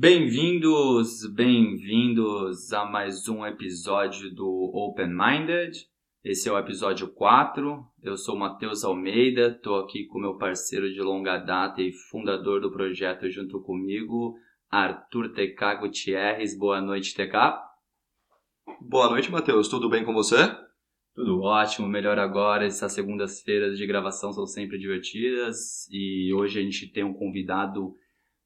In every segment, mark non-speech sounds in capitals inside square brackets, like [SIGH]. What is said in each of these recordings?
Bem-vindos, bem-vindos a mais um episódio do Open Minded. Esse é o episódio 4. Eu sou Matheus Almeida, estou aqui com meu parceiro de longa data e fundador do projeto junto comigo, Arthur TK Gutierrez. Boa noite, TK. Boa noite, Matheus. Tudo bem com você? Tudo ótimo, melhor agora. Essas segundas-feiras de gravação são sempre divertidas e hoje a gente tem um convidado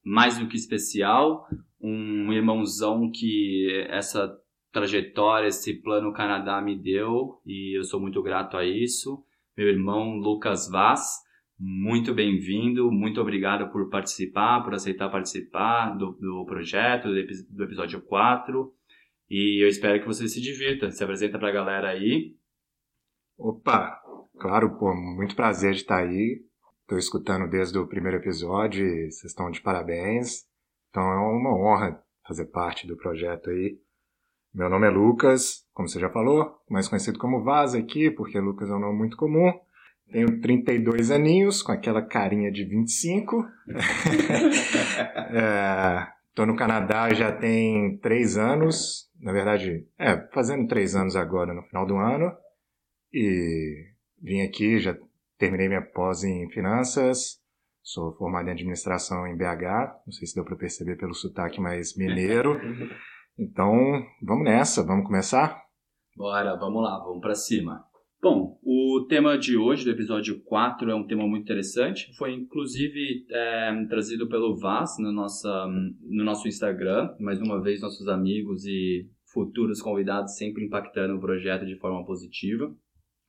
mais do que especial, um irmãozão que essa trajetória, esse plano Canadá me deu e eu sou muito grato a isso. Meu irmão Lucas Vaz, muito bem-vindo, muito obrigado por participar, por aceitar participar do, do projeto, do, episódio 4. E eu espero que você se divirta. Se apresenta para a galera aí. Opa, claro, pô, muito prazer de estar aí. Estou escutando desde o primeiro episódio e vocês estão de parabéns. Então é uma honra fazer parte do projeto aí. Meu nome é Lucas, como você já falou, mais conhecido como Vaz aqui, porque Lucas é um nome muito comum. Tenho 32 aninhos, com aquela carinha de 25. Estou [LAUGHS] é, no Canadá já tem três anos, na verdade, é, fazendo três anos agora, no final do ano. E vim aqui, já terminei minha pós em finanças, sou formado em administração em BH, não sei se deu para perceber pelo sotaque mais mineiro. [LAUGHS] Então, vamos nessa, vamos começar? Bora, vamos lá, vamos para cima. Bom, o tema de hoje, do episódio 4, é um tema muito interessante. Foi inclusive é, trazido pelo Vaz no, nossa, no nosso Instagram. Mais uma vez, nossos amigos e futuros convidados sempre impactando o projeto de forma positiva.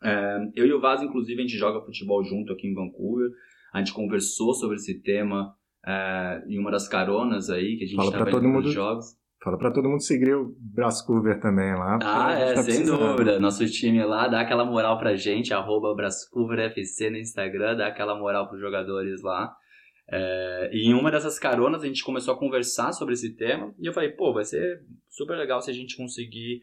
É, eu e o Vaz, inclusive, a gente joga futebol junto aqui em Vancouver. A gente conversou sobre esse tema é, em uma das caronas aí que a gente estava indo mundo, jogos. Fala para todo mundo seguir o Brascover também lá. Ah, é, tá sem dúvida. Nosso time lá dá aquela moral pra gente, arroba FC no Instagram, dá aquela moral pros jogadores lá. É, e em uma dessas caronas a gente começou a conversar sobre esse tema e eu falei, pô, vai ser super legal se a gente conseguir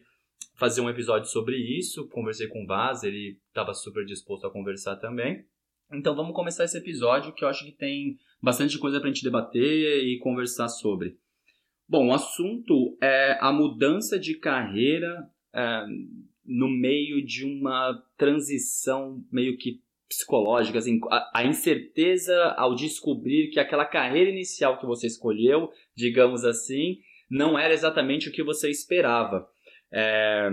fazer um episódio sobre isso. Conversei com o Vaz, ele estava super disposto a conversar também. Então vamos começar esse episódio que eu acho que tem bastante coisa para a gente debater e conversar sobre. Bom, o assunto é a mudança de carreira é, no meio de uma transição meio que psicológica, assim, a, a, incerteza ao descobrir que aquela carreira inicial que você escolheu, digamos assim, não era exatamente o que você esperava. É,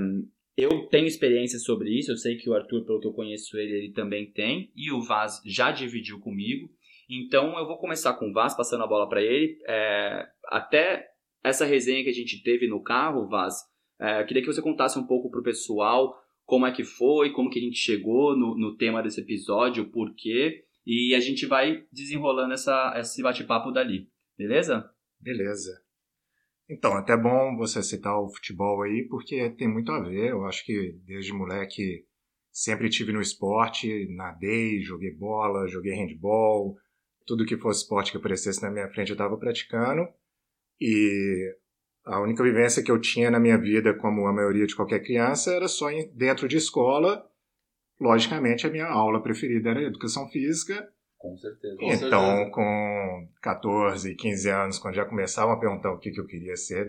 eu tenho experiência sobre isso, eu sei que o Arthur, pelo que eu conheço ele, ele também tem, e o Vaz já dividiu comigo. Então eu vou começar com o Vaz, passando a bola para ele. É, até essa resenha que a gente teve no carro, Vaz, é, queria que você contasse um pouco pro pessoal como é que foi, como que a gente chegou no, no tema desse episódio, o porquê, e a gente vai desenrolando essa, esse bate-papo dali, beleza? Beleza. Então, até bom você citar o futebol aí, porque tem muito a ver. Eu acho que desde moleque sempre tive no esporte, nadei, joguei bola, joguei handball, tudo que fosse esporte que aparecesse na minha frente eu estava praticando. E a única vivência que eu tinha na minha vida, como a maioria de qualquer criança, era só dentro de escola. Logicamente, a minha aula preferida era educação física com certeza. Com então, certeza. com 14, 15 anos, quando já começavam a perguntar o que, que eu queria ser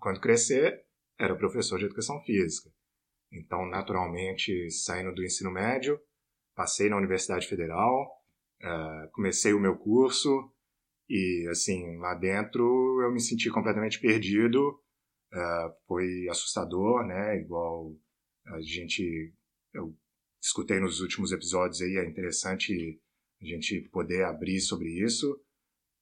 quando crescer, era professor de educação física. Então, naturalmente, saindo do ensino médio, passei na Universidade Federal, uh, comecei o meu curso e, assim, lá dentro eu me senti completamente perdido. Uh, foi assustador, né? Igual a gente... Eu escutei nos últimos episódios aí, é interessante a gente poder abrir sobre isso.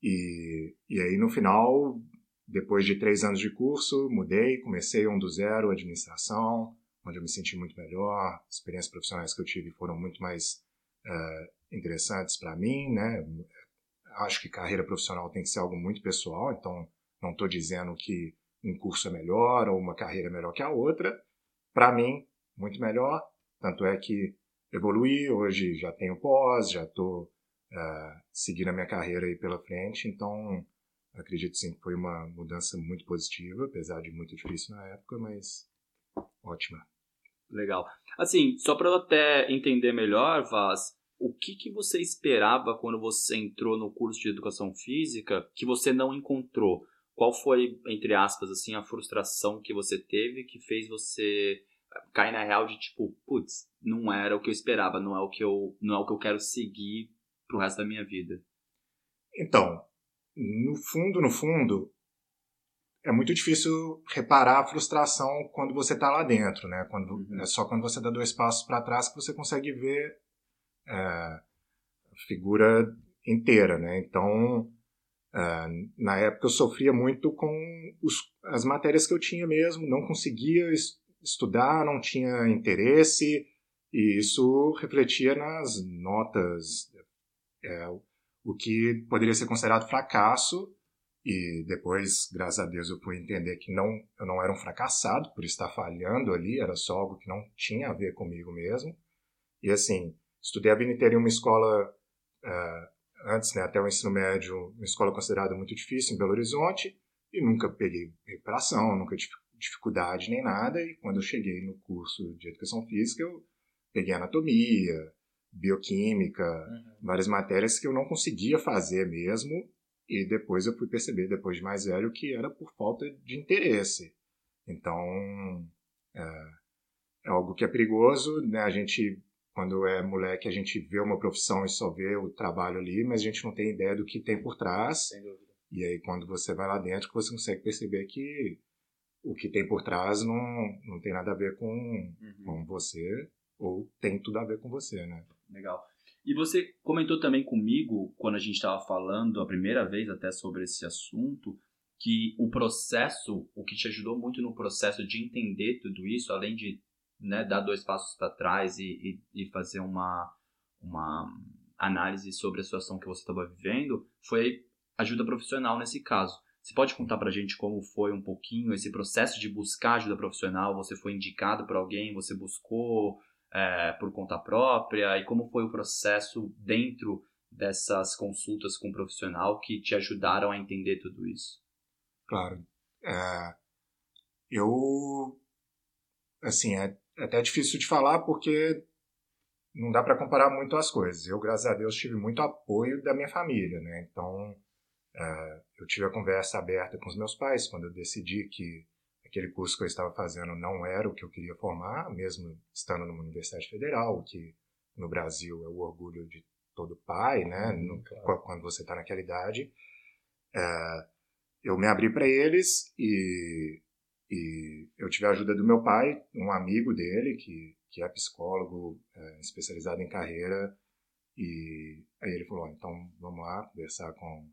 E, e aí, no final, depois de três anos de curso, mudei, comecei um do zero, administração, onde eu me senti muito melhor. Experiências profissionais que eu tive foram muito mais uh, interessantes para mim, né? Acho que carreira profissional tem que ser algo muito pessoal, então não estou dizendo que um curso é melhor ou uma carreira é melhor que a outra. Para mim, muito melhor. Tanto é que evoluir, hoje já tenho pós, já estou uh, seguindo a minha carreira aí pela frente, então acredito sim que foi uma mudança muito positiva, apesar de muito difícil na época, mas ótima. Legal. Assim, só para eu até entender melhor, Vaz, o que, que você esperava quando você entrou no curso de educação física que você não encontrou? qual foi, entre aspas, assim, a frustração que você teve que fez você cair na real de tipo, putz, não era o que eu esperava, não é o que eu, não é o que eu quero seguir pro resto da minha vida? Então, no fundo, no fundo, é muito difícil reparar a frustração quando você está lá dentro, né? Quando, uhum. É só quando você dá dois passos para trás que você consegue ver é, a figura inteira, né? Então, é, na época eu sofria muito com os, as matérias que eu tinha mesmo, não conseguia estudar, não tinha interesse, e isso refletia nas notas, é, o que poderia ser considerado fracasso, e depois, graças a Deus, eu fui entender que não, eu não era um fracassado por estar falhando ali, era só algo que não tinha a ver comigo mesmo. E assim, estudei a vida inteira em uma escola, uh, antes, né, até o ensino médio, uma escola considerada muito difícil em Belo Horizonte, e nunca peguei recuperação, nunca tive dificuldade nem nada. E quando eu cheguei no curso de educação física, eu peguei anatomia, bioquímica, uhum. várias matérias que eu não conseguia fazer mesmo e depois eu fui perceber, depois de mais velho, que era por falta de interesse. Então, é, é algo que é perigoso, né? A gente, quando é moleque, a gente vê uma profissão e só vê o trabalho ali, mas a gente não tem ideia do que tem por trás. E aí, quando você vai lá dentro, você consegue perceber que o que tem por trás não, não tem nada a ver com, uhum. com você, ou tem tudo a ver com você, né? Legal. E você comentou também comigo, quando a gente estava falando a primeira vez até sobre esse assunto, que o processo, o que te ajudou muito no processo de entender tudo isso, além de né, dar dois passos para trás e, e, e, fazer uma, uma análise sobre a situação que você estava vivendo, foi ajuda profissional nesse caso. Você pode contar para a gente como foi um pouquinho esse processo de buscar ajuda profissional? Você foi indicado por alguém? Você buscou? é, por conta própria e como foi o processo dentro dessas consultas com o profissional que te ajudaram a entender tudo isso? Claro. É, eu, assim, é, é até difícil de falar porque não dá para comparar muito as coisas. Eu, graças a Deus, tive muito apoio da minha família, né? Então, é, eu tive a conversa aberta com os meus pais quando eu decidi que aquele curso que eu estava fazendo não era o que eu queria formar, mesmo estando numa universidade federal, que no Brasil é o orgulho de todo pai, né? Uhum, claro. Quando você está naquela idade. É, eu me abri para eles e, e, eu tive a ajuda do meu pai, um amigo dele, que, que é psicólogo é, especializado em carreira. E aí ele falou: então vamos lá conversar com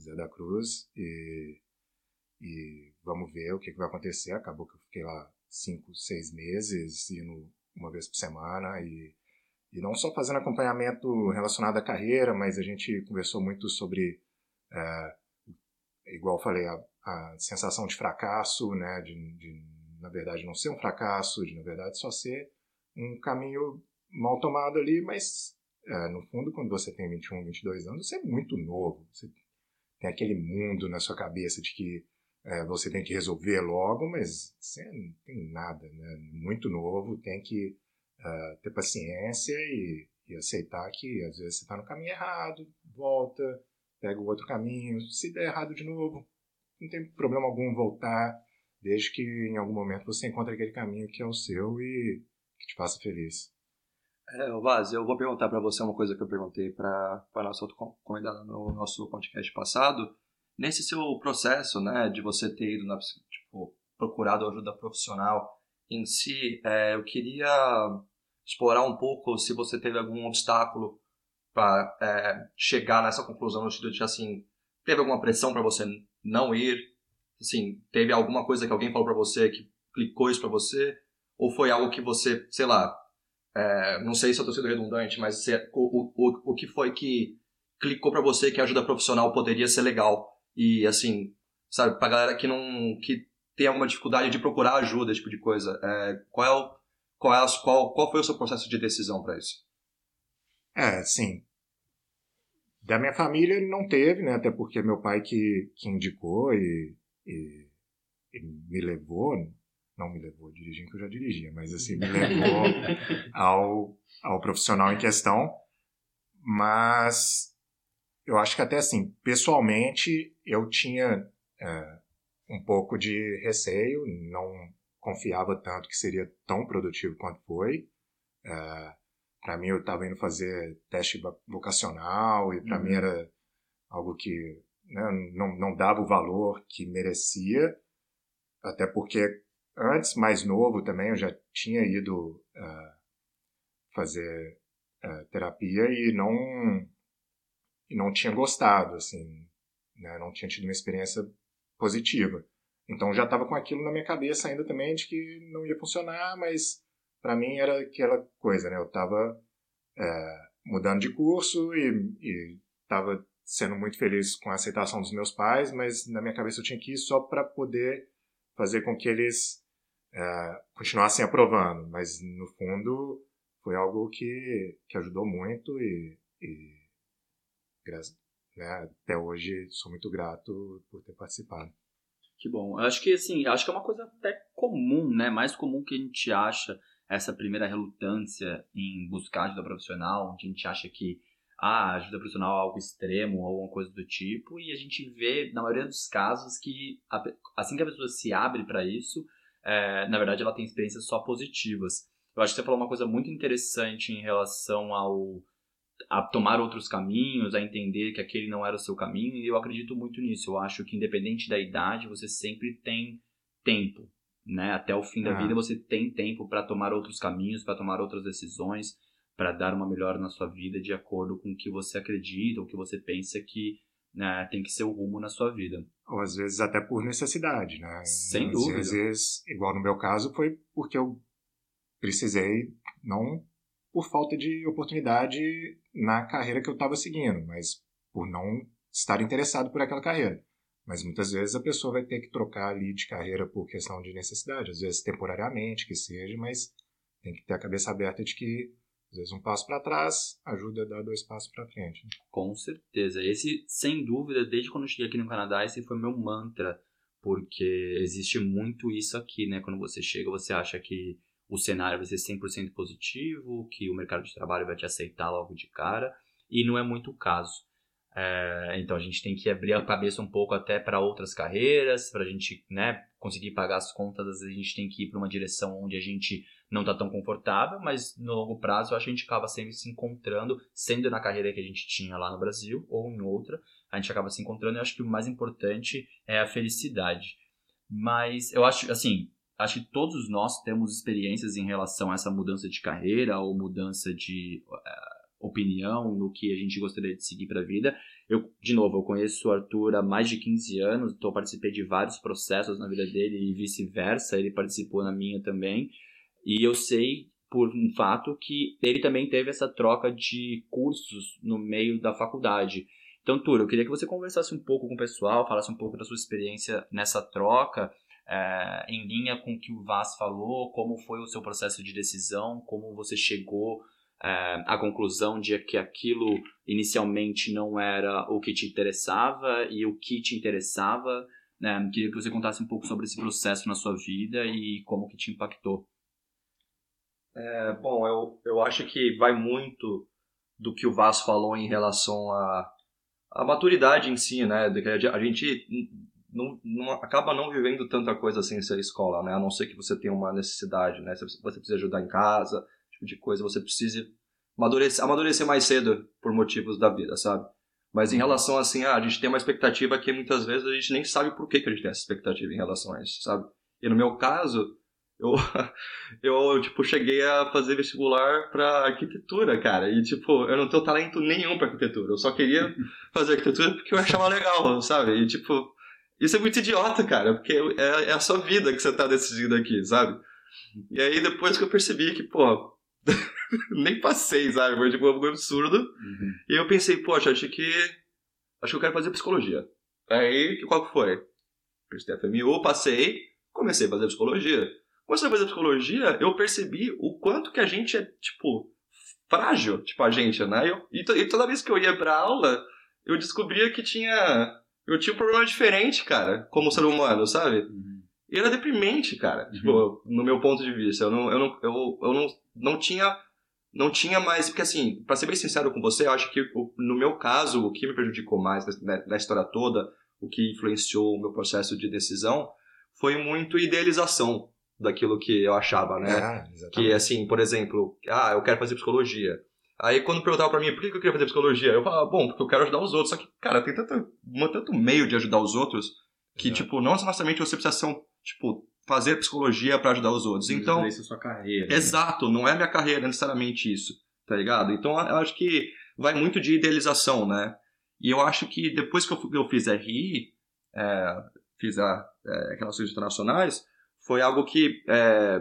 Zé da Cruz e e vamos ver o que, que vai acontecer. Acabou que eu fiquei lá cinco, seis meses, indo uma vez por semana e, e não só fazendo acompanhamento relacionado à carreira, mas a gente conversou muito sobre, é, igual eu falei, a, a, sensação de fracasso, né, de, de, na verdade não ser um fracasso, de na verdade só ser um caminho mal tomado ali, mas é, no fundo quando você tem 21, 22 anos, você é muito novo, você tem aquele mundo na sua cabeça de que é, você tem que resolver logo, mas você não tem nada, né? Muito novo, tem que uh, ter paciência e, e, aceitar que às vezes você está no caminho errado, volta, pega o outro caminho, se der errado de novo, não tem problema algum voltar, desde que em algum momento você encontre aquele caminho que é o seu e que te faça feliz. É, Vaz, eu vou perguntar para você uma coisa que eu perguntei para a nossa convidada no nosso podcast passado, nesse seu processo, né, de você ter ido na, tipo, procurado ajuda profissional em si, é, eu queria explorar um pouco se você teve algum obstáculo para é, chegar nessa conclusão no sentido de assim, teve alguma pressão para você não ir, assim, teve alguma coisa que alguém falou para você que clicou isso para você, ou foi algo que você, sei lá, é, não sei se eu estou sendo redundante, mas se, o, o, o que foi que clicou para você que a ajuda profissional poderia ser legal e assim, sabe, pra galera que não. que tem alguma dificuldade de procurar ajuda, esse tipo de coisa. É, qual, é o, qual, é, qual, qual foi o seu processo de decisão para isso? É, sim. Da minha família não teve, né? Até porque meu pai que, que indicou e, e, e me levou, não me levou dirigindo que eu já dirigia, mas assim, me [LAUGHS] levou ao, ao profissional em questão. Mas eu acho que até assim, pessoalmente, eu tinha é, um pouco de receio, não confiava tanto que seria tão produtivo quanto foi. É, para mim, eu estava indo fazer teste vocacional e para uhum. mim era algo que né, não, não dava o valor que merecia, até porque antes, mais novo também, eu já tinha ido uh, fazer uh, terapia e não, e não tinha gostado, assim, né, não tinha tido uma experiência positiva. Então já estava com aquilo na minha cabeça ainda também de que não ia funcionar, mas para mim era aquela coisa, né? Eu estava é, mudando de curso e estava sendo muito feliz com a aceitação dos meus pais, mas na minha cabeça eu tinha que ir só para poder fazer com que eles é, continuassem aprovando. Mas no fundo foi algo que, que ajudou muito e, e né, até hoje sou muito grato por ter participado. Que bom. Eu acho que assim, acho que é uma coisa até comum, né? Mais comum que a gente acha essa primeira relutância em buscar ajuda profissional, onde a gente acha que ah, ajuda profissional é algo extremo ou alguma coisa do tipo, e a gente vê, na maioria dos casos, que assim que a pessoa se abre para isso, é, na verdade ela tem experiências só positivas. Eu acho que você falou uma coisa muito interessante em relação ao a tomar outros caminhos, a entender que aquele não era o seu caminho, e eu acredito muito nisso. Eu acho que independente da idade, você sempre tem tempo, né? Até o fim da vida você tem tempo para tomar outros caminhos, para tomar outras decisões, para dar uma melhora na sua vida de acordo com o que você acredita, o que você pensa que né, tem que ser o rumo na sua vida. Ou às vezes até por necessidade, né? Sem às dúvida. Às vezes, igual no meu caso, foi porque eu precisei, não por falta de oportunidade na carreira que eu estava seguindo, mas por não estar interessado por aquela carreira. Mas muitas vezes a pessoa vai ter que trocar ali de carreira por questão de necessidade, às vezes temporariamente que seja, mas tem que ter a cabeça aberta de que às vezes um passo para trás ajuda a dar dois passos para frente. Né? Com certeza. Esse, sem dúvida, desde quando eu cheguei aqui no Canadá, esse foi meu mantra, porque existe muito isso aqui, né? Quando você chega, você acha que o cenário vai ser 100% positivo, que o mercado de trabalho vai te aceitar logo de cara, e não é muito o caso. É, então a gente tem que abrir a cabeça um pouco até para outras carreiras, para a gente né, conseguir pagar as contas. Às vezes a gente tem que ir para uma direção onde a gente não está tão confortável, mas no longo prazo acho que a gente acaba sempre se encontrando, sendo na carreira que a gente tinha lá no Brasil ou em outra, a gente acaba se encontrando. E acho que o mais importante é a felicidade. Mas eu acho, assim, acho que todos nós temos experiências em relação a essa mudança de carreira ou mudança de. Uh, opinião no que a gente gostaria de seguir para a vida. Eu, de novo, eu conheço o Arthur há mais de 15 anos, então participei de vários processos na vida dele e vice-versa, ele participou na minha também. E eu sei por um fato que ele também teve essa troca de cursos no meio da faculdade. Então, Tur, eu queria que você conversasse um pouco com o pessoal, falasse um pouco da sua experiência nessa troca, é, em linha com o que o Vaz falou, como foi o seu processo de decisão, como você chegou é, a conclusão de que aquilo inicialmente não era o que te interessava e o que te interessava. Né? Queria que você contasse um pouco sobre esse processo na sua vida e como que te impactou. É, bom, eu, eu acho que vai muito do que o Vaz falou em relação à a, a, maturidade em si, né? A gente não, não, acaba não vivendo tanta coisa sem ser escola, né? A não ser que você tenha uma necessidade, né? Você, você precisa ajudar em casa, tipo de coisa, você precisa amadurecer, amadurecer mais cedo por motivos da vida, sabe? Mas em uhum. relação assim, ah, a gente tem uma expectativa que muitas vezes a gente nem sabe por que, que a gente tem essa expectativa em relação a isso, sabe? E no meu caso, eu, [LAUGHS] eu tipo, cheguei a fazer vestibular para arquitetura, cara. E, tipo, eu não tenho talento nenhum para arquitetura. Eu só queria [LAUGHS] fazer arquitetura porque eu achava legal, sabe? E, tipo, isso é muito idiota, cara, porque é, é a sua vida que você tá decidindo aqui, sabe? E aí, depois que eu percebi que, pô, [LAUGHS] nem passei, sabe? Foi tipo um absurdo. Uhum. E eu pensei, poxa, acho que. Acho que eu quero fazer psicologia. Aí, qual que foi? Prestei a FMU, passei, comecei a fazer psicologia. Comecei a fazer psicologia, eu percebi o quanto que a gente é, tipo, frágil, tipo, a gente, né? Eu, e, e toda vez que eu ia pra aula, eu descobria que tinha. Eu tinha um problema diferente, cara, como ser humano, sabe? Uhum. E era deprimente, cara, uhum. tipo, no meu ponto de vista. Eu não, eu não, eu, eu não, não tinha não tinha mais. Porque, assim, para ser bem sincero com você, eu acho que no meu caso, o que me prejudicou mais na, na história toda, o que influenciou o meu processo de decisão foi muito idealização daquilo que eu achava, né? É, que assim, por exemplo, ah, eu quero fazer psicologia. Aí quando perguntava pra mim por que eu queria fazer psicologia, eu falava, bom, porque eu quero ajudar os outros. Só que, cara, tem tanto, tanto meio de ajudar os outros que, Exato. tipo, não necessariamente você precisa ser um, tipo, fazer psicologia pra ajudar os outros. Então, Isso é sua carreira. né? Exato, não é minha carreira necessariamente isso, tá ligado? Então eu acho que vai muito de idealização, né? E eu acho que depois que eu, eu fiz RI, é, fiz a, é, Relações Internacionais, foi algo que é,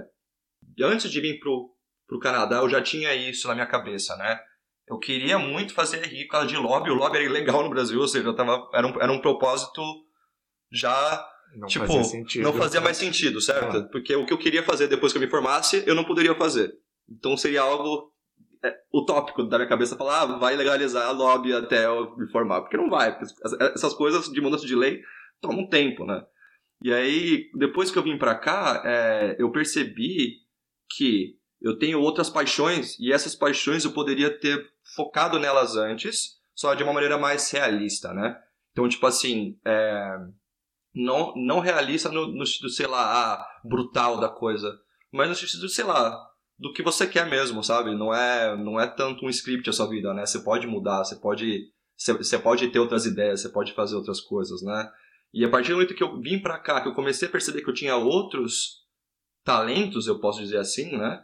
antes de vir pro, pro Canadá eu já tinha isso na minha cabeça, né? Eu queria muito fazer RI por causa de lobby, o lobby era ilegal no Brasil, ou seja, eu tava, era, um, era um propósito já Não tipo, fazia sentido. não fazia mais sentido, certo? Ah. Porque o que eu queria fazer depois que eu me formasse, eu não poderia fazer. Então seria algo é, utópico da minha cabeça falar, ah, vai legalizar a lobby até eu me formar. Porque não vai. porque Essas coisas de mudança de lei tomam tempo, né? E aí, depois que eu vim pra cá, é, eu percebi que eu tenho outras paixões e essas paixões eu poderia ter focado nelas antes, só de uma maneira mais realista, né? Então, tipo assim, é, não, não realista no, no sentido, sei lá, ah, brutal da coisa, mas no sentido, sei lá, do que você quer mesmo, sabe? Não é, não é tanto um script a sua vida, né? Você pode mudar, você pode, você, você pode ter outras ideias, você pode fazer outras coisas, né? E a partir do momento que eu vim pra cá, que eu comecei a perceber que eu tinha outros talentos, eu posso dizer assim, né?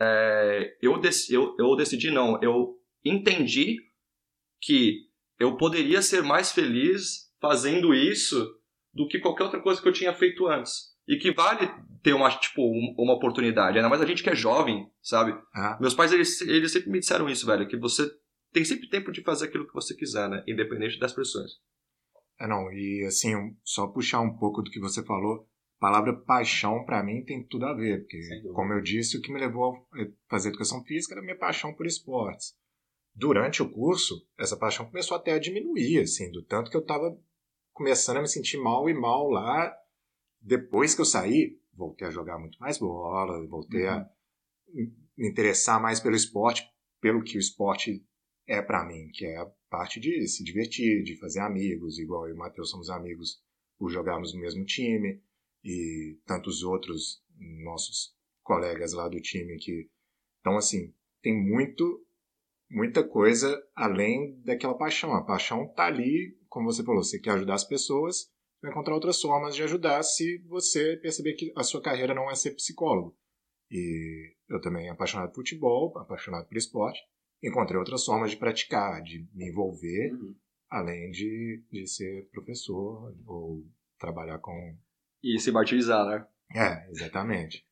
É, eu, dec, eu, eu decidi, não, eu entendi que eu poderia ser mais feliz fazendo isso do que qualquer outra coisa que eu tinha feito antes. E que vale ter uma, tipo, um- uma oportunidade. Ainda mais a gente que é jovem, sabe? Ah, Meus pais, eles, eles sempre me disseram isso, velho. Que você tem sempre tempo de fazer aquilo que você quiser, né? Independente das pressões. É, não, e assim, só puxar um pouco do que você falou, a palavra paixão pra mim tem tudo a ver, porque, como eu disse, o que me levou a fazer educação física era a minha paixão por esportes. Durante o curso, essa paixão começou até a diminuir, assim, do tanto que eu tava começando a me sentir mal e mal lá. Depois que eu saí, voltei a jogar muito mais bola, voltei a me interessar mais pelo esporte, pelo que o esporte é pra mim, que é a parte de se divertir, de fazer amigos, igual eu e o Matheus somos amigos por jogarmos no mesmo time, e tantos outros nossos colegas lá do time que. Então, assim, tem muito, muita coisa além daquela paixão. A paixão tá ali, como você falou, você quer ajudar as pessoas, vai encontrar outras formas de ajudar se você perceber que a sua carreira não é ser psicólogo. E eu também apaixonado por futebol, apaixonado por esporte, encontrei outras formas de praticar, de me envolver, Uhum. além de, de ser professor ou trabalhar com. E se martirizar, né? É, exatamente.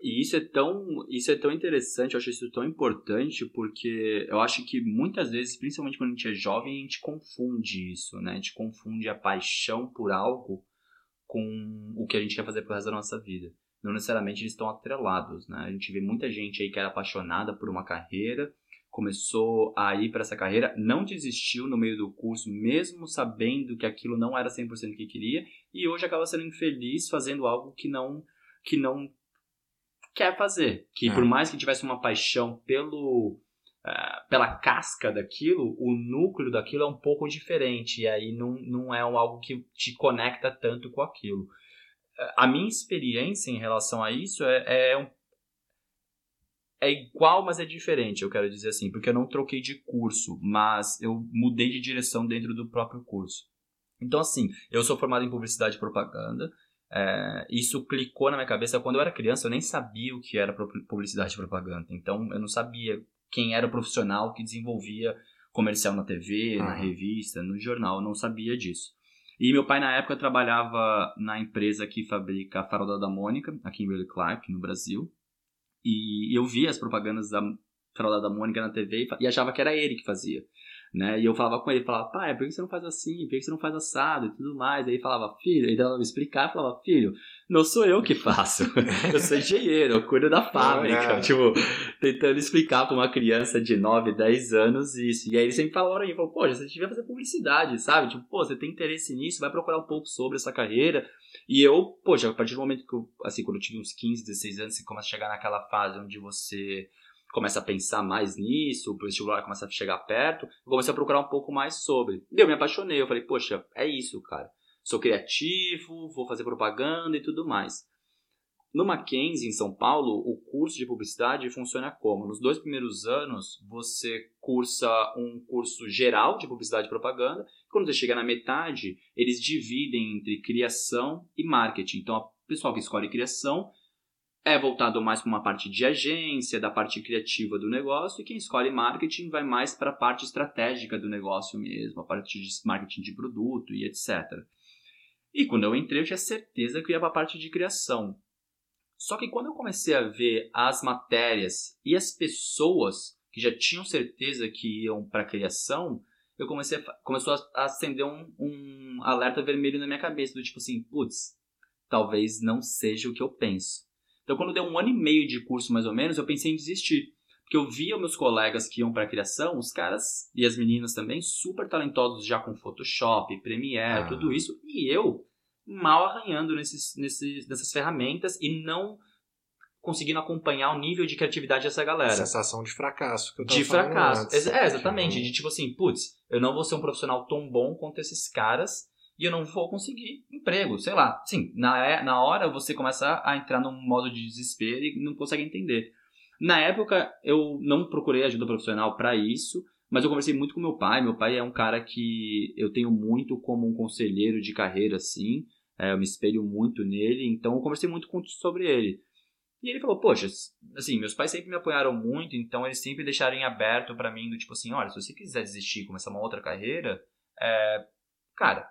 E isso é tão, isso é tão interessante, eu acho isso tão importante, porque eu acho que muitas vezes, principalmente quando a gente é jovem, a gente confunde isso, né? A gente confunde a paixão por algo com o que a gente quer fazer pro resto da nossa vida. Não necessariamente eles estão atrelados, né? A gente vê muita gente aí que era apaixonada por uma carreira, começou a ir para essa carreira, não desistiu no meio do curso, mesmo sabendo que aquilo não era 100% o que queria, e hoje acaba sendo infeliz fazendo algo que não que não quer fazer. Que É. por mais que tivesse uma paixão pelo ah, pela casca daquilo, o núcleo daquilo é um pouco diferente. E aí não, não é um- algo que te conecta tanto com aquilo. A minha experiência em relação a isso é, é um é igual, mas é diferente, eu quero dizer assim, porque eu não troquei de curso, mas eu mudei de direção dentro do próprio curso. Então, assim, eu sou formado em publicidade e propaganda, é, isso clicou na minha cabeça quando eu era criança, eu nem sabia o que era publicidade e propaganda. Então, eu não sabia quem era o profissional que desenvolvia comercial na TV, na Aham. revista, no jornal, eu não sabia disso. E meu pai, na época, trabalhava na empresa que fabrica a farol da Mônica, aqui em Willie Clark, no Brasil. E eu via as propagandas da farol da Mônica na TV e achava que era ele que fazia. Né? E eu falava com ele, falava, pai, por que você não faz assim? Por que você não faz assado? E tudo mais. Aí falava, filho, ele dava me explicar, falava, filho, não sou eu que faço. [LAUGHS] eu sou engenheiro, eu cuido da fábrica. É. Tipo, tentando explicar pra uma criança de 9, 10 anos isso. E aí ele sempre falava pra mim, falou, poxa, você devia fazer publicidade, sabe? Tipo, pô, você tem interesse nisso, vai procurar um pouco sobre essa carreira. E eu, poxa, a partir do momento que eu, assim, quando eu tive uns 15, 16 anos, você começa a chegar naquela fase onde você começa a pensar mais nisso, o vestibular começa a chegar perto, eu comecei a procurar um pouco mais sobre. E eu me apaixonei, eu falei, poxa, é isso, cara. sou criativo, vou fazer propaganda e tudo mais. No Mackenzie, em São Paulo, o curso de publicidade funciona como? Nos dois primeiros anos, você cursa um curso geral de publicidade e propaganda. Quando você chega na metade, eles dividem entre criação e marketing. Então, o pessoal que escolhe criação é voltado mais para uma parte de agência, da parte criativa do negócio, e quem escolhe marketing vai mais para a parte estratégica do negócio mesmo, a parte de marketing de produto e etc. E quando eu entrei, eu tinha certeza que eu ia para a parte de criação. Só que quando eu comecei a ver as matérias e as pessoas que já tinham certeza que iam para a criação, eu comecei a, começou a acender um, um alerta vermelho na minha cabeça, do tipo assim, putz, talvez não seja o que eu penso. Então, quando deu um ano e meio de curso, mais ou menos, eu pensei em desistir. Porque eu via meus colegas que iam para a criação, os caras e as meninas também, super talentosos já com Photoshop, Premiere, ah. tudo isso, e eu mal arranhando nesses, nesses, nessas ferramentas e não conseguindo acompanhar o nível de criatividade dessa galera. Sensação de fracasso. Que eu de fracasso. Antes, é, exatamente. De tipo assim, putz, eu não vou ser um profissional tão bom quanto esses caras e eu não vou conseguir emprego. Sei lá. Sim, na, é, na hora você começa a entrar num modo de desespero e não consegue entender. Na época, eu não procurei ajuda profissional para isso, mas eu conversei muito com meu pai. Meu pai é um cara que eu tenho muito como um conselheiro de carreira, assim. É, eu me espelho muito nele, então eu conversei muito com, sobre ele. E ele falou, poxa, assim, meus pais sempre me apoiaram muito, então eles sempre deixaram aberto para mim, do tipo assim, olha, se você quiser desistir e começar uma outra carreira, é, cara,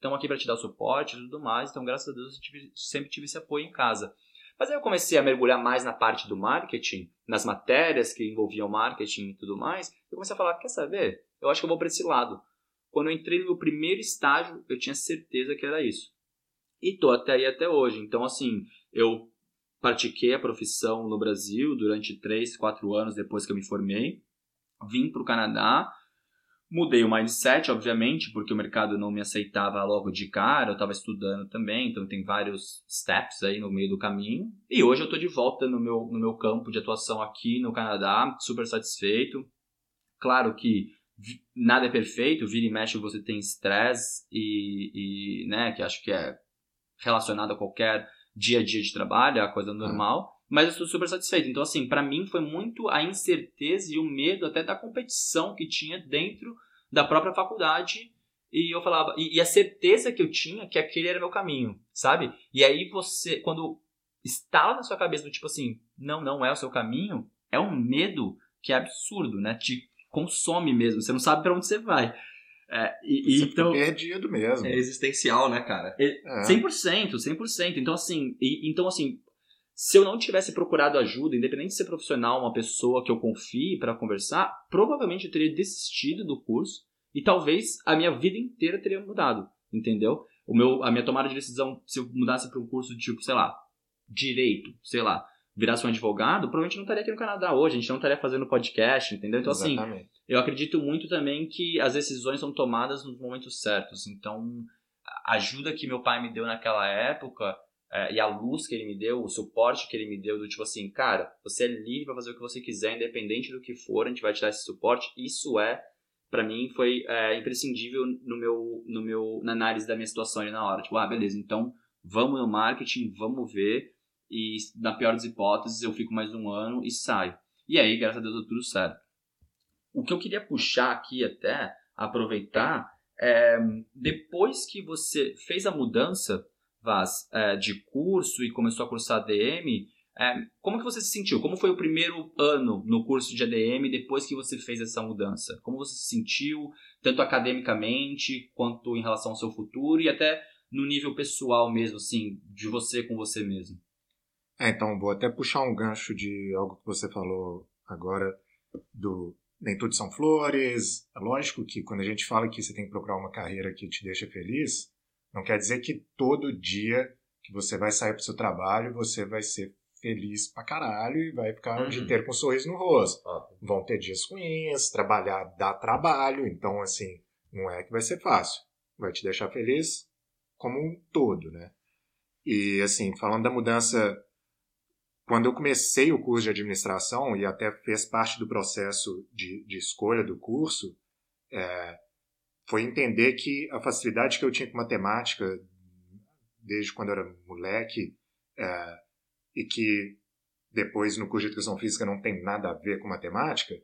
estamos aqui para te dar suporte e tudo mais, então graças a Deus eu tive, sempre tive esse apoio em casa. Mas aí eu comecei a mergulhar mais na parte do marketing, nas matérias que envolviam marketing e tudo mais, eu comecei a falar, quer saber? Eu acho que eu vou para esse lado. Quando eu entrei no meu primeiro estágio, eu tinha certeza que era isso e tô até aí até hoje. Então, assim, eu pratiquei a profissão no Brasil durante 3, 4 anos depois que eu me formei. Vim para o Canadá, mudei o mindset, obviamente, porque o mercado não me aceitava logo de cara, eu estava estudando também, então tem vários steps aí no meio do caminho. E hoje eu estou de volta no meu, no meu campo de atuação aqui no Canadá, super satisfeito. Claro que nada é perfeito, vira e mexe você tem estresse e, e, né, que acho que é relacionado a qualquer dia a dia de trabalho, é a coisa normal. É. Mas eu estou super satisfeito. Então, assim, para mim foi muito a incerteza e o medo até da competição que tinha dentro da própria faculdade. E eu falava, e, e a certeza que eu tinha que aquele era meu caminho, sabe? E aí você, quando estava na sua cabeça do tipo assim, não, não é o seu caminho, é um medo que é absurdo, né? Te consome mesmo, você não sabe para onde você vai. É, e, Você então, perdido mesmo. É existencial, né, cara? É, 100%, 100%. Então, assim, e, então, assim, se eu não tivesse procurado ajuda, independente de ser profissional, uma pessoa que eu confie para conversar, provavelmente eu teria desistido do curso e talvez a minha vida inteira teria mudado, entendeu? O meu, a minha tomada de decisão, se eu mudasse para um curso de tipo, sei lá, direito, sei lá, virasse um advogado, provavelmente não estaria aqui no Canadá hoje, a gente não estaria fazendo podcast, entendeu? Então, assim, Exatamente. assim, eu acredito muito também que as decisões são tomadas nos momentos certos. Então, a ajuda que meu pai me deu naquela época é, e a luz que ele me deu, o suporte que ele me deu, do tipo assim, cara, você é livre para fazer o que você quiser, independente do que for, a gente vai te dar esse suporte. Isso é, para mim, foi é, imprescindível no meu, no meu, na análise da minha situação ali na hora. Tipo, ah, beleza, então vamos no marketing, vamos ver e na pior das hipóteses eu fico mais um ano e saio. E aí, graças a Deus, deu tudo certo. O que eu queria puxar aqui até, aproveitar, é, depois que você fez a mudança, é, de curso e começou a cursar ADM, é, como que você se sentiu? Como foi o primeiro ano no curso de ADM depois que você fez essa mudança? Como você se sentiu, tanto academicamente quanto em relação ao seu futuro e até no nível pessoal mesmo, assim, de você com você mesmo? É, então, vou até puxar um gancho de algo que você falou agora, do nem tudo são flores. É lógico que quando a gente fala que você tem que procurar uma carreira que te deixa feliz, não quer dizer que todo dia que você vai sair para o seu trabalho você vai ser feliz pra caralho e vai ficar uhum. o dia inteiro com um sorriso no rosto. Vão ter dias ruins, trabalhar dá trabalho, então assim, não é que vai ser fácil. Vai te deixar feliz como um todo, né? E assim, falando da mudança quando eu comecei o curso de administração e até fez parte do processo de, de escolha do curso, é, foi entender que a facilidade que eu tinha com matemática desde quando eu era moleque é, e que depois no curso de educação física não tem nada a ver com matemática,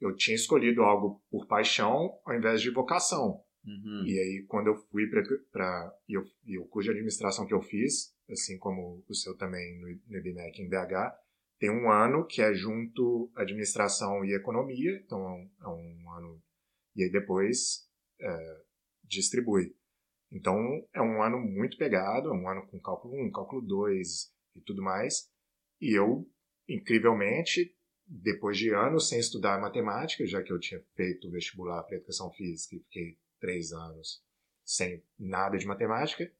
eu tinha escolhido algo por paixão ao invés de vocação. Uhum. E aí, quando eu fui para. E, e o curso de administração que eu fiz, assim como o seu também no, no IBMEC em BH, tem um ano que é junto administração e economia, então é um, é um ano. E aí depois é, distribui. Então é um ano muito pegado, é um ano com cálculo 1, cálculo 2 e tudo mais. E eu, incrivelmente, depois de anos sem estudar matemática, já que eu tinha feito vestibular para educação física e fiquei três anos sem nada de matemática,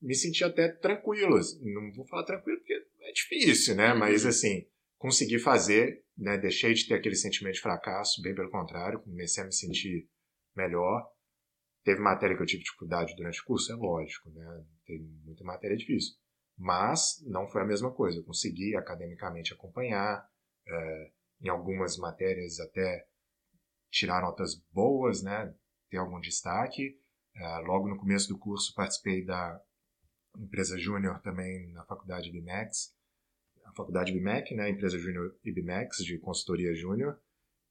me senti até tranquilo. Não vou falar tranquilo porque é difícil, né? Uhum. Mas assim, consegui fazer, né? Deixei de ter aquele sentimento de fracasso, bem pelo contrário, comecei a me sentir melhor. Teve matéria que eu tive dificuldade durante o curso, é lógico, né? Tem muita matéria difícil. Mas não foi a mesma coisa. Eu consegui academicamente acompanhar, é, em algumas matérias até tirar notas boas, né? Ter algum destaque. É, logo no começo do curso participei da empresa júnior também na faculdade BMAX, a faculdade BMAC, né? Empresa júnior IBMAX de consultoria júnior.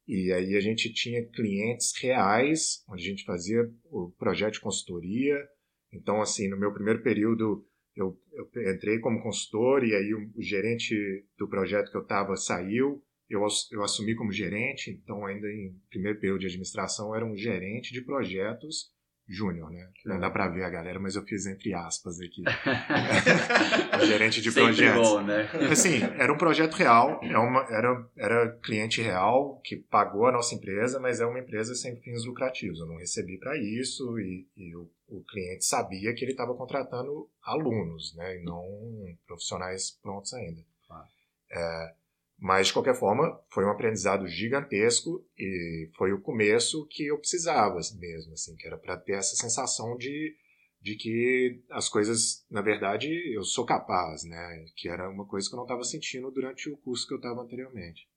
E aí a gente tinha clientes reais, onde a gente fazia o projeto de consultoria. Então, assim, no meu primeiro período, eu, eu entrei como consultor e aí o, o gerente do projeto que eu estava saiu. Eu, eu assumi como gerente, então ainda em primeiro período de administração, eu era um gerente de projetos júnior, né? Não dá para ver a galera, mas eu fiz entre aspas aqui. [LAUGHS] gerente de Sempre projetos. Bom, né? Assim, era um projeto real, era, é uma, era, era cliente real que pagou a nossa empresa, mas é uma empresa sem fins lucrativos. Eu não recebi para isso e, e o, o, cliente sabia que ele estava contratando alunos, né? E não profissionais prontos ainda. Ah. É, mas, de qualquer forma, foi um aprendizado gigantesco e foi o começo que eu precisava mesmo, assim, que era para ter essa sensação de, de que as coisas, na verdade, eu sou capaz, né? Que era uma coisa que eu não estava sentindo durante o curso que eu estava anteriormente.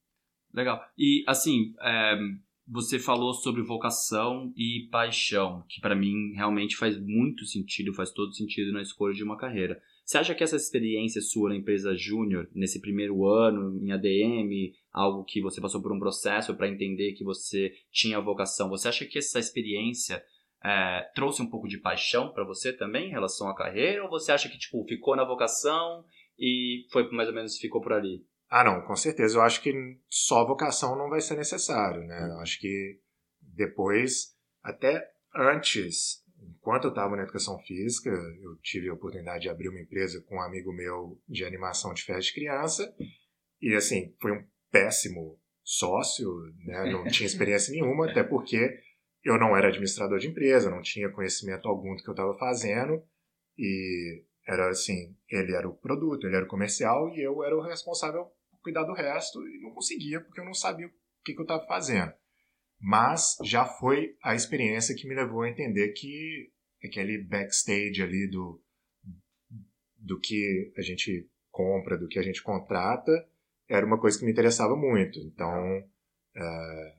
Legal. E, assim, é, você falou sobre vocação e paixão, que para mim realmente faz muito sentido, faz todo sentido na escolha de uma carreira. Você acha que essa experiência sua na empresa júnior, nesse primeiro ano em ADM, algo que você passou por um processo para entender que você tinha vocação, você acha que essa experiência é, trouxe um pouco de paixão para você também em relação à carreira? Ou você acha que tipo ficou na vocação e foi mais ou menos ficou por ali? Ah, não, com certeza. Eu acho que só vocação não vai ser necessário, né? Eu acho que depois, até antes enquanto eu estava na educação física, eu tive a oportunidade de abrir uma empresa com um amigo meu de animação de festa de criança. E, assim, foi um péssimo sócio, né? não tinha experiência nenhuma, até porque eu não era administrador de empresa, não tinha conhecimento algum do que eu estava fazendo. E era assim: ele era o produto, ele era o comercial e eu era o responsável por cuidar do resto e não conseguia porque eu não sabia o que, que eu estava fazendo. Mas já foi a experiência que me levou a entender que aquele backstage ali do, do que a gente compra, do que a gente contrata, era uma coisa que me interessava muito. Então, uh,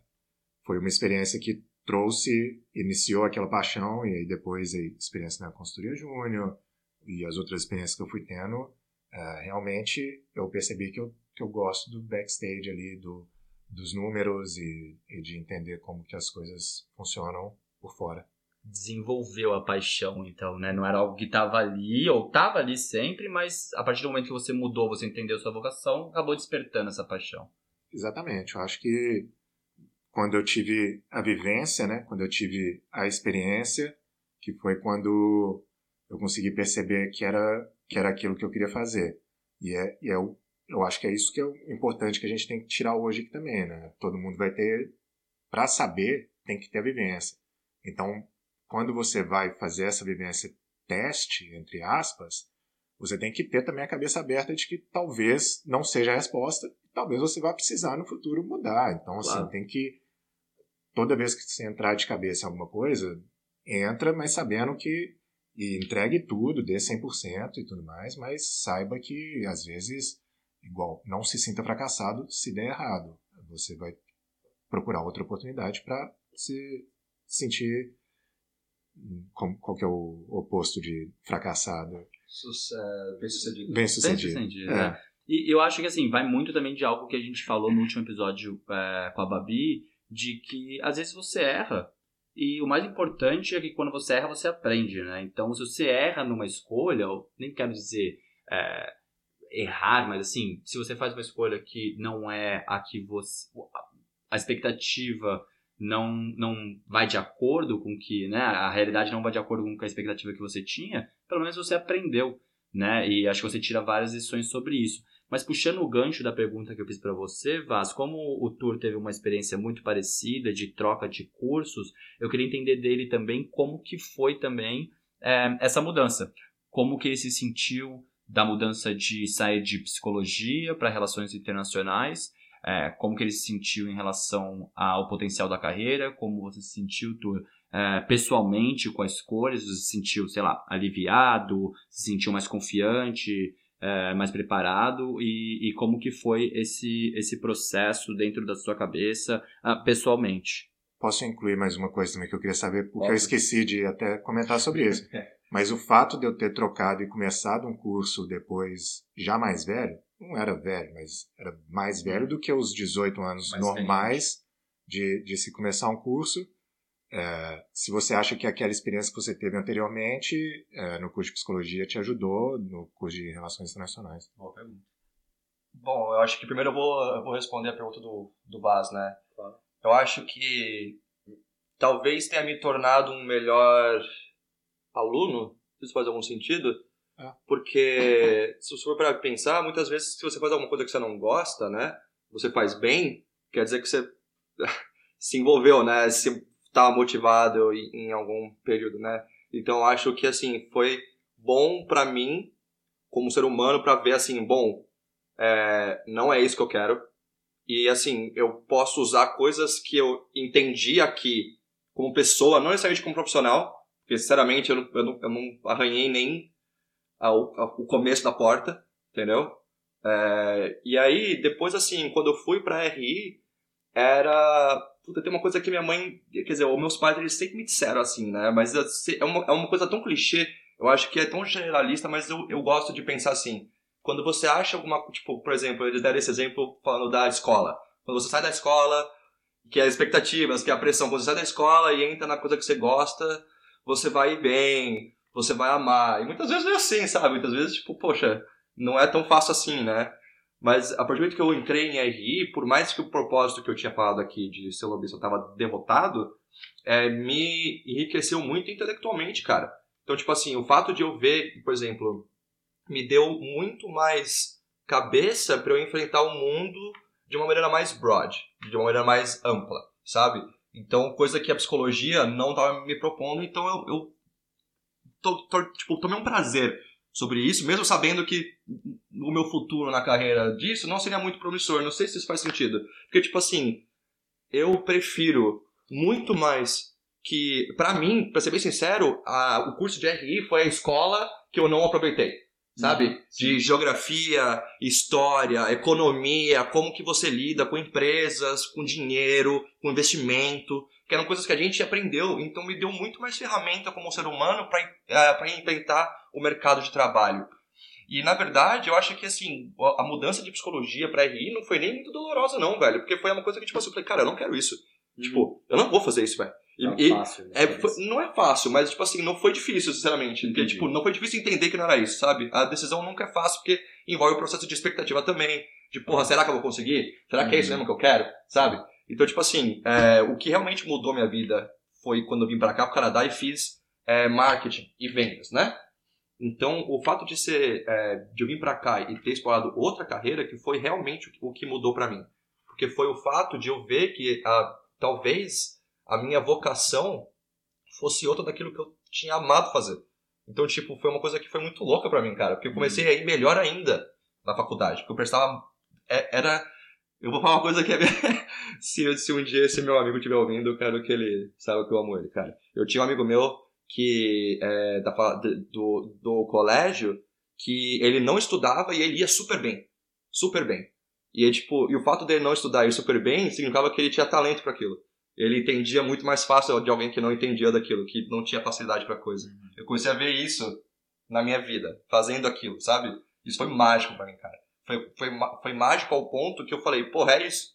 foi uma experiência que trouxe, iniciou aquela paixão, e aí depois a experiência na consultoria júnior e as outras experiências que eu fui tendo, uh, realmente eu percebi que eu, que eu gosto do backstage ali, do, dos números e, e de entender como que as coisas funcionam por fora desenvolveu a paixão, então, né? Não era algo que estava ali, ou estava ali sempre, mas a partir do momento que você mudou, você entendeu sua vocação, acabou despertando essa paixão. Exatamente. Eu acho que quando eu tive a vivência, né? Quando eu tive a experiência, que foi quando eu consegui perceber que era que era aquilo que eu queria fazer. E é, e é o eu acho que é isso que é importante que a gente tem que tirar hoje aqui também, né? Todo mundo vai ter, para saber, tem que ter a vivência. Então, quando você vai fazer essa vivência teste, entre aspas, você tem que ter também a cabeça aberta de que talvez não seja a resposta, talvez você vá precisar no futuro mudar. Então, assim, claro. tem que. Toda vez que você entrar de cabeça em alguma coisa, entra, mas sabendo que. E entregue tudo, dê 100% e tudo mais, mas saiba que, às vezes, igual, não se sinta fracassado se der errado. Você vai procurar outra oportunidade para se sentir Como, qual que é o oposto de fracassado? bem sucedido. Bem sucedido. Bem sucedido, é. E eu acho que assim, vai muito também de algo que a gente falou no último episódio é, com a Babi, de que às vezes você erra. E o mais importante é que quando você erra, você aprende, né? Então, se você erra numa escolha, nem quero dizer é, errar, mas assim, se você faz uma escolha que não é a que você. a expectativa não, não vai de acordo com que, né? A realidade não vai de acordo com a expectativa que você tinha, pelo menos você aprendeu, né? E acho que você tira várias lições sobre isso. Mas puxando o gancho da pergunta que eu fiz para você, Vaz, como o Tour teve uma experiência muito parecida de troca de cursos, eu queria entender dele também como que foi também é, essa mudança. Como que ele se sentiu da mudança de sair de psicologia para relações internacionais, é, como que ele se sentiu em relação ao potencial da carreira, como você se sentiu, Tour, é, pessoalmente com as escolhas, você se sentiu, sei lá, aliviado, se sentiu mais confiante, é, mais preparado e, e, como que foi esse, esse processo dentro da sua cabeça uh, pessoalmente. Posso incluir mais uma coisa também que eu queria saber, porque eu esqueci de até comentar sobre isso. [LAUGHS] Mas o fato de eu ter trocado e começado um curso depois, já mais velho, não era velho, mas era mais velho do que os 18 anos mais normais de, de se começar um curso, é, se você acha que aquela experiência que você teve anteriormente é, no curso de psicologia te ajudou no curso de relações internacionais. Boa pergunta. Bom, eu acho que primeiro eu vou, eu vou responder a pergunta do, do Bas, né? Claro. Eu acho que talvez tenha me tornado um melhor aluno, isso faz algum sentido, é. porque se você for para pensar, muitas vezes se você faz alguma coisa que você não gosta, né? Você faz bem, quer dizer que você [LAUGHS] se envolveu, né? Se estava motivado em algum período, né? Então acho que assim foi bom para mim como ser humano para ver assim, bom, é, não é isso que eu quero e assim eu posso usar coisas que eu entendi aqui como pessoa, não necessariamente como profissional, porque sinceramente eu não, eu não, eu não arranhei nem ao, ao, o começo da porta, entendeu? É, e aí depois assim quando eu fui para RI era Puta, tem uma coisa que minha mãe. Quer dizer, os meus pais eles sempre me disseram assim, né? Mas é uma, é uma coisa tão clichê, eu acho que é tão generalista, mas eu, eu gosto de pensar assim. Quando você acha alguma. Tipo, por exemplo, eles deram esse exemplo falando da escola. Quando você sai da escola, que é as expectativas, que é a pressão, quando você sai da escola e entra na coisa que você gosta, você vai ir bem, você vai amar. E muitas vezes é assim, sabe? Muitas vezes, tipo, poxa, não é tão fácil assim, né? Mas a partir do momento que eu entrei em RI, por mais que o propósito que eu tinha falado aqui de ser lobista estava derrotado, é, me enriqueceu muito intelectualmente, cara. Então, tipo assim, o fato de eu ver, por exemplo, me deu muito mais cabeça para eu enfrentar o mundo de uma maneira mais broad, de uma maneira mais ampla, sabe? Então, coisa que a psicologia não estava me propondo, então eu, eu tipo, tomei um prazer sobre isso, mesmo sabendo que o meu futuro na carreira disso não seria muito promissor. Não sei se isso faz sentido. Porque, tipo assim, eu prefiro muito mais que, para mim, pra ser bem sincero, a, o curso de RI foi a escola que eu não aproveitei. Sabe? Uhum, de geografia, história, economia, como que você lida com empresas, com dinheiro, com investimento, que eram coisas que a gente aprendeu. Então me deu muito mais ferramenta como ser humano para uh, eh, enfrentar o mercado de trabalho. E na verdade, eu acho que assim, a mudança de psicologia para RI não foi nem muito dolorosa, não, velho. Porque foi uma coisa que, tipo assim, eu falei, cara, eu não quero isso. Hum. Tipo, eu não vou fazer isso, velho. Não é fácil. Né? É, foi, não é fácil, mas, tipo assim, não foi difícil, sinceramente. Porque, tipo, não foi difícil entender que não era isso, sabe? A decisão nunca é fácil, porque envolve o processo de expectativa também. De, porra, será que eu vou conseguir? Será que é isso uhum. mesmo que eu quero? Sabe? Então, tipo assim, é, o que realmente mudou minha vida foi quando eu vim para cá, pro Canadá, e fiz é, marketing e vendas, né? Então, o fato de ser é, de eu vir para cá e ter explorado outra carreira que foi realmente o que mudou para mim, porque foi o fato de eu ver que a, talvez a minha vocação fosse outra daquilo que eu tinha amado fazer. Então, tipo, foi uma coisa que foi muito louca para mim, cara, porque eu comecei a ir melhor ainda na faculdade, porque eu prestava é, era eu vou falar uma coisa que é [LAUGHS] se, se um dia esse meu amigo estiver ouvindo, eu quero que ele saiba que eu amo ele, cara. Eu tinha um amigo meu que é, da, do, do colégio que ele não estudava e ele ia super bem. Super bem. E, tipo, e o fato dele não estudar e ir super bem significava que ele tinha talento para aquilo. Ele entendia muito mais fácil de alguém que não entendia daquilo, que não tinha facilidade pra coisa. Eu comecei a ver isso na minha vida, fazendo aquilo, sabe? Isso foi mágico pra mim, cara. Foi, foi, foi mágico ao ponto que eu falei, porra, é isso,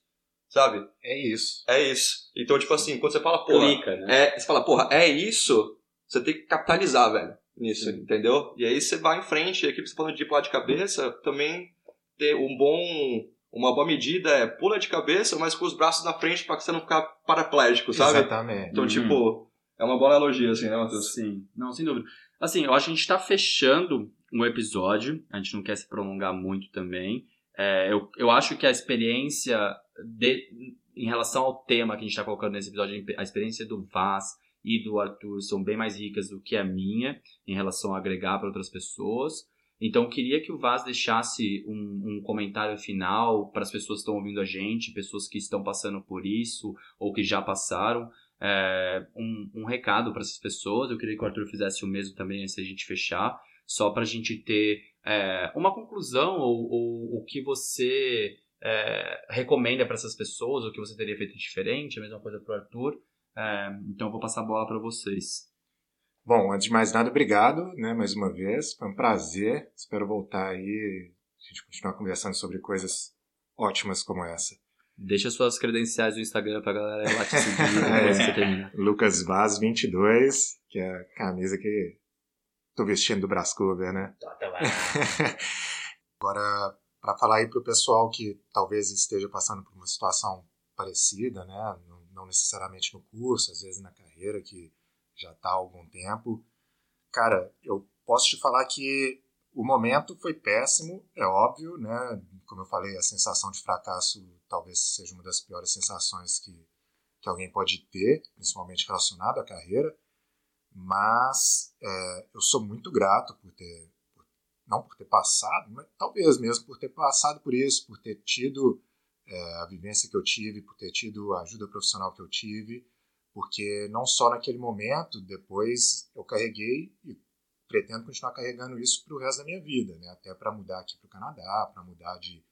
sabe? É isso. É isso. Então, tipo assim, quando você fala, porra, Clica, né? é, você fala, porra, é isso, você tem que capitalizar, velho, nisso, Sim. entendeu? E aí você vai em frente, e que você falou de pular de cabeça, também ter um bom, uma boa medida é pula de cabeça, mas com os braços na frente pra você não ficar paraplégico, sabe? Exatamente. Então, Uhum. tipo, é uma boa analogia, assim, né, Matheus? Sim, não, sem dúvida. Assim, eu acho que a gente tá fechando um episódio, a gente não quer se prolongar muito também. É, eu, eu acho que a experiência de- em relação ao tema que a gente tá colocando nesse episódio, a experiência do Vaz e do Arthur são bem mais ricas do que a minha em relação a agregar para outras pessoas. Então, eu queria que o Vaz deixasse um, um comentário final para as pessoas que estão ouvindo a gente, pessoas que estão passando por isso ou que já passaram é, um, um recado para essas pessoas. Eu queria que o Arthur fizesse o mesmo também antes da gente fechar, só para a gente ter é, uma conclusão ou, ou o que você é, recomenda para essas pessoas, o que você teria feito diferente, a mesma coisa para o Arthur. É, então eu vou passar a bola para vocês. Bom, antes de mais nada, obrigado, né, mais uma vez. Foi um prazer. Espero voltar aí, a gente continuar conversando sobre coisas ótimas como essa. Deixa suas credenciais do Instagram pra galera lá te seguir [LAUGHS] É. depois que você terminar. Lucas Vaz 22, que é a camisa que tô vestindo do Brás Cover, né? [LAUGHS] Agora, para falar aí pro pessoal que talvez esteja passando por uma situação parecida, né? Não necessariamente no curso, às vezes na carreira, que já está há algum tempo. Cara, eu posso te falar que o momento foi péssimo, é óbvio, né? Como eu falei, a sensação de fracasso talvez seja uma das piores sensações que, que alguém pode ter, principalmente relacionado à carreira. Mas é, eu sou muito grato por ter, por- não por ter passado, mas talvez mesmo por ter passado por isso, por ter tido é, a vivência que eu tive, por ter tido a ajuda profissional que eu tive, porque não só naquele momento, depois eu carreguei e pretendo continuar carregando isso para o resto da minha vida, né? até para mudar aqui para o Canadá, para mudar de,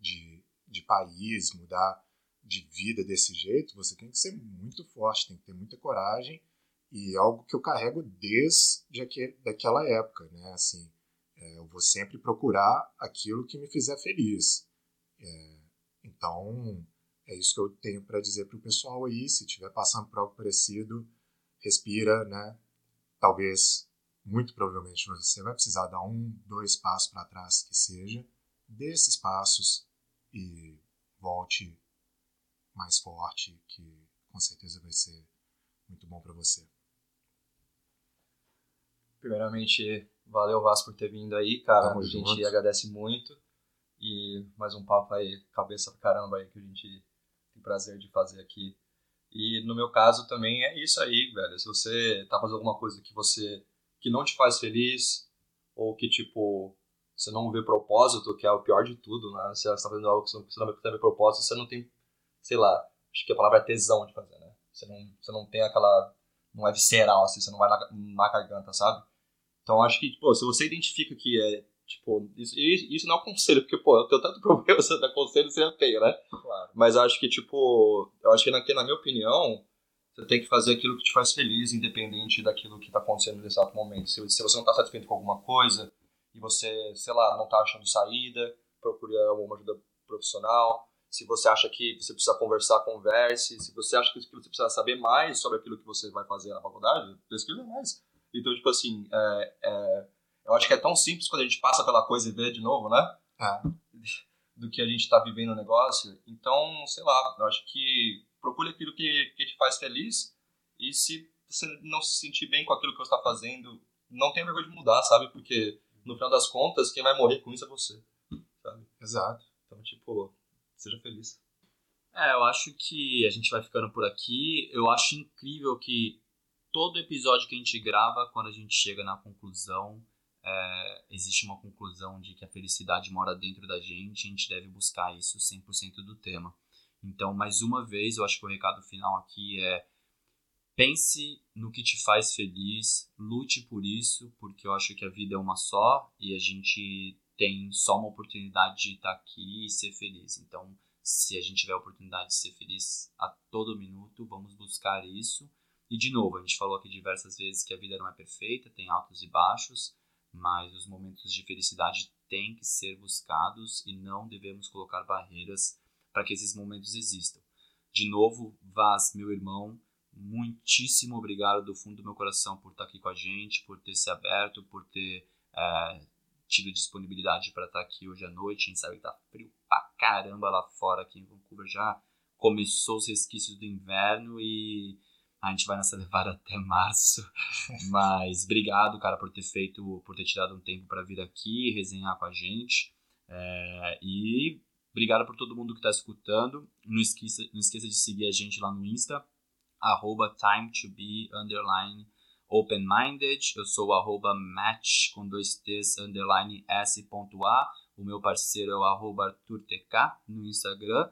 de, de país, mudar de vida desse jeito, você tem que ser muito forte, tem que ter muita coragem e é algo que eu carrego desde aquele, daquela época, né? Assim, é, eu vou sempre procurar aquilo que me fizer feliz. É, então, é isso que eu tenho para dizer para o pessoal aí. Se estiver passando por algo parecido, respira, né? Talvez, muito provavelmente, você vai precisar dar um, dois passos para trás, que seja. Dê esses passos e volte mais forte, que com certeza vai ser muito bom para você. Primeiramente, valeu Vasco por ter vindo aí, cara. Tamo a gente junto. agradece muito. E mais um papo aí, cabeça pra caramba aí, que a gente prazer de fazer aqui. E no meu caso também é isso aí, velho. Se você tá fazendo alguma coisa que você que não te faz feliz, ou que tipo, você não vê propósito, que é o pior de tudo, né? Se você tá fazendo algo que você não vê propósito, você não tem, sei lá, acho que a palavra é tesão de fazer, né? Você não, você não tem aquela. Não é visceral, assim, você não vai na, na garganta, sabe? Então acho que, pô, se você identifica que é, tipo, isso, isso não é um conselho, porque, pô, eu tenho tanto [LAUGHS] problema, você dá conselho seria feio, né? Claro. Mas acho que, tipo, eu acho que na, que, na minha opinião, você tem que fazer aquilo que te faz feliz, independente daquilo que tá acontecendo nesse exato momento. Se, se você não tá satisfeito com alguma coisa, e você, sei lá, não tá achando saída, procure alguma ajuda profissional. Se você acha que você precisa conversar, converse. Se você acha que você precisa saber mais sobre aquilo que você vai fazer na faculdade, pesquisa mais. Então, tipo assim, é, é, eu acho que é tão simples quando a gente passa pela coisa e vê de novo, né? Ah, Do que a gente tá vivendo no negócio. Então, sei lá, eu acho que procure aquilo que, que te faz feliz e se você não se sentir bem com aquilo que você tá fazendo, não tenha vergonha de mudar, sabe? Porque no final das contas, quem vai morrer com isso é você, sabe? exato. Então, tipo, seja feliz. É, eu acho que a gente vai ficando por aqui. Eu acho incrível que todo episódio que a gente grava, quando a gente chega na conclusão, é, existe uma conclusão de que a felicidade mora dentro da gente, a gente deve buscar isso 100% do tema. Então, mais uma vez, eu acho que o recado final aqui é pense no que te faz feliz, lute por isso, porque eu acho que a vida é uma só e a gente tem só uma oportunidade de estar aqui e ser feliz. Então, Se a gente tiver a oportunidade de ser feliz a todo minuto, vamos buscar isso. E de novo, a gente falou aqui diversas vezes que a vida não é perfeita, tem altos e baixos, mas os momentos de felicidade têm que ser buscados e não devemos colocar barreiras para que esses momentos existam. De novo, Vaz, meu irmão, muitíssimo obrigado do fundo do meu coração por estar aqui com a gente, por ter se aberto, por ter é, tido disponibilidade para estar aqui hoje à noite. A gente sabe que tá frio pra caramba lá fora, aqui em Vancouver já começou os resquícios do inverno e a gente vai nessa levada até março. [LAUGHS] Mas obrigado, cara, por ter feito, por ter tirado um tempo para vir aqui resenhar com a gente. É, e obrigado por todo mundo que está escutando. Não esqueça, não esqueça de seguir a gente lá no Insta, arroba time to be underline open-minded. Eu sou arroba match com dois T's underline S.A. O meu parceiro é o arroba ArthurTK no Instagram.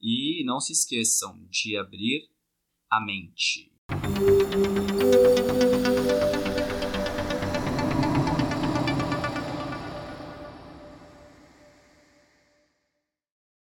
E não se esqueçam de abrir a mente. Thank you.